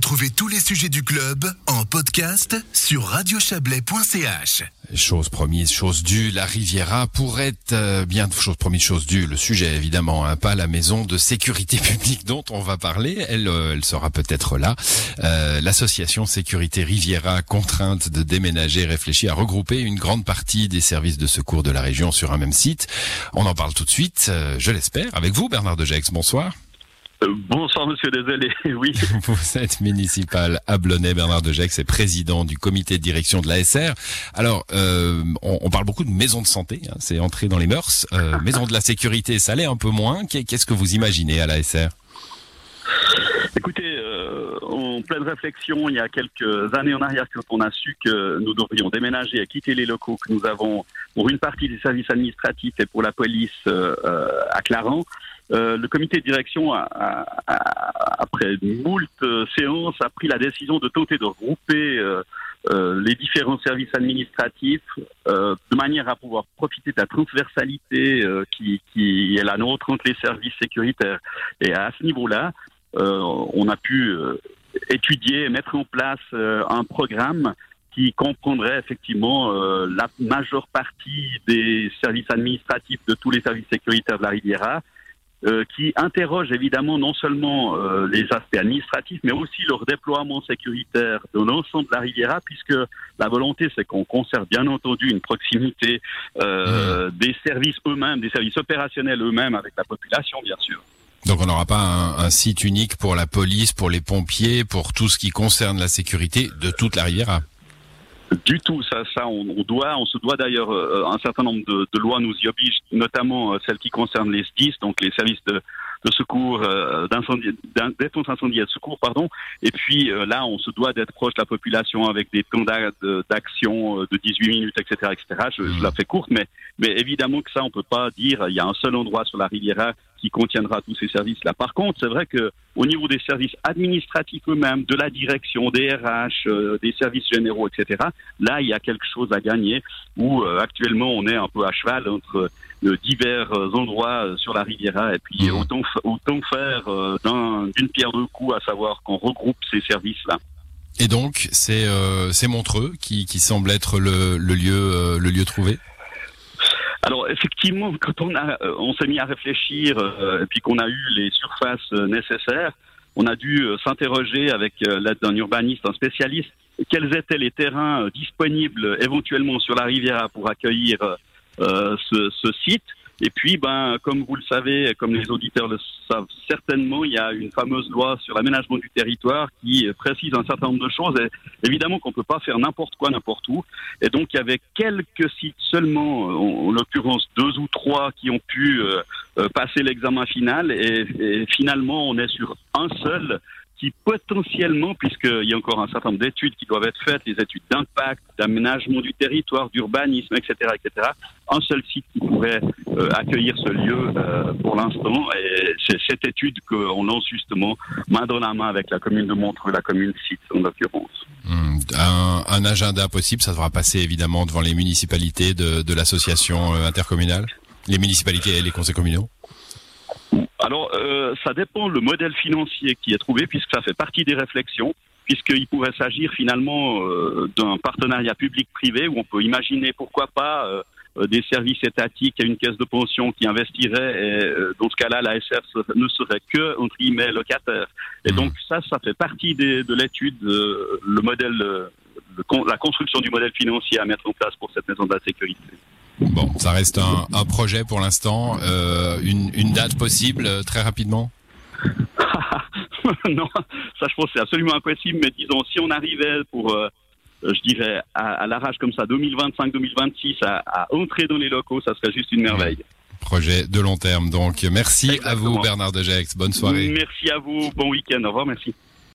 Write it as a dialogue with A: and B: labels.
A: Retrouvez tous les sujets du club en podcast sur radiochablais.ch.
B: Chose promise, chose due, la Riviera pourrait euh, bien chose promise, chose due. Le sujet évidemment, hein, pas la maison de sécurité publique dont on va parler. Elle, euh, elle sera peut-être là. Euh, L'association Sécurité Riviera, contrainte de déménager, réfléchit à regrouper une grande partie des services de secours de la région sur un même site. On en parle tout de suite, euh, je l'espère, avec vous, Bernard de Gex. Bonsoir.
C: Euh, bonsoir monsieur, désolé, oui.
B: Vous êtes municipal à Blonay, Bernard de Gex, et président du comité de direction de l'ASR. Alors, euh, on, on, parle beaucoup de maison de santé, hein, c'est entré dans les mœurs. Euh, maison de la sécurité, ça l'est un peu moins. Qu'est-ce que vous imaginez à l'ASR
C: Écoutez, euh, en pleine réflexion, il y a quelques années en arrière, quand on a su que nous devrions déménager et quitter les locaux que nous avons pour une partie des services administratifs et pour la police euh, à Clarence, euh, le comité de direction, a, a, après moult euh, séances, a pris la décision de tenter de regrouper euh, les différents services administratifs de manière à pouvoir profiter de la transversalité qui, est la nôtre entre les services sécuritaires. Et à ce niveau-là, on a pu étudier et mettre en place un programme qui comprendrait effectivement la majeure partie des services administratifs de tous les services sécuritaires de la Riviera, euh, qui interroge évidemment non seulement euh, les aspects administratifs, mais aussi leur déploiement sécuritaire de l'ensemble de la Riviera, puisque la volonté, c'est qu'on conserve bien entendu une proximité euh, mmh. des services eux-mêmes, des services opérationnels eux-mêmes avec la population, bien sûr.
B: Donc on n'aura pas un, un, site unique pour la police, pour les pompiers, pour tout ce qui concerne la sécurité de toute la Riviera
C: du tout, ça, ça, on, doit, on se doit d'ailleurs, euh, un certain nombre de, lois nous y obligent, notamment euh, celles qui concernent les SDIS, donc les services de, secours, euh, d'incendie, défense incendie et de secours, pardon. Et puis euh, là, on se doit d'être proche de la population avec des temps d'action de 18 minutes, etc., etc. Je, je, la fais courte, mais, mais évidemment que ça, on peut pas dire. Il y a un seul endroit sur la Riviera qui contiendra tous ces services-là. Par contre, c'est vrai que au niveau des services administratifs eux-mêmes, de la direction, des RH, euh, des services généraux, etc., là, il y a quelque chose à gagner. Où euh, actuellement, on est un peu à cheval entre euh, divers endroits sur la Riviera, et puis mmh. autant, autant faire d'une pierre deux coups, à savoir qu'on regroupe ces services-là.
B: Et donc, c'est c'est Montreux qui, qui semble être le, le lieu le lieu trouvé?
C: Alors effectivement, quand on a, euh, on s'est mis à réfléchir euh, et puis qu'on a eu les surfaces euh, nécessaires, on a dû euh, s'interroger avec l'aide d'un urbaniste, un spécialiste, quels étaient les terrains disponibles éventuellement sur la Riviera pour accueillir ce, site. Et puis, ben, comme vous le savez, comme les auditeurs le savent certainement, il y a une fameuse loi sur l'aménagement du territoire qui précise un certain nombre de choses. Et évidemment qu'on ne peut pas faire n'importe quoi, n'importe où. Et donc, il y avait quelques sites seulement, en, en l'occurrence deux ou trois, qui ont pu euh, euh passer l'examen final. Et, finalement, on est sur un seul qui potentiellement, puisqu'il y a encore un certain nombre d'études qui doivent être faites, les études d'impact, d'aménagement du territoire, d'urbanisme, etc., etc., un seul site qui pourrait euh, accueillir ce lieu euh, pour l'instant. C'est cette étude qu'on lance justement main dans la main avec la commune de Montreux, la commune site en l'occurrence.
B: Mmh. Un, agenda possible, ça devra passer évidemment devant les municipalités de, de l'association euh, intercommunale, les municipalités et les conseils communaux
C: alors, euh, ça dépend le modèle financier qui est trouvé, puisque ça fait partie des réflexions, puisqu'il pourrait s'agir finalement euh, d'un partenariat public-privé où on peut imaginer pourquoi pas euh, des services étatiques et une caisse de pension qui investirait. Et euh, dans ce cas-là, la SR ne serait que entre guillemets locataire. Et mmh. donc ça, ça fait partie des, de l'étude, le modèle, le, la construction du modèle financier à mettre en place pour cette maison de la sécurité.
B: Bon, ça reste un, un projet pour l'instant. Euh, une, une, date possible euh, très rapidement
C: Non, ça je pense c'est absolument impossible. Mais disons, si on arrivait pour, euh, je dirais, à, à l'arrache comme ça, 2025-2026, à, à, entrer dans les locaux, ça serait juste une merveille.
B: Projet de long terme. Donc, merci Exactement. à vous, Bernard Dejex. Bonne soirée.
C: Merci à vous. Bon week-end. Au revoir. Merci.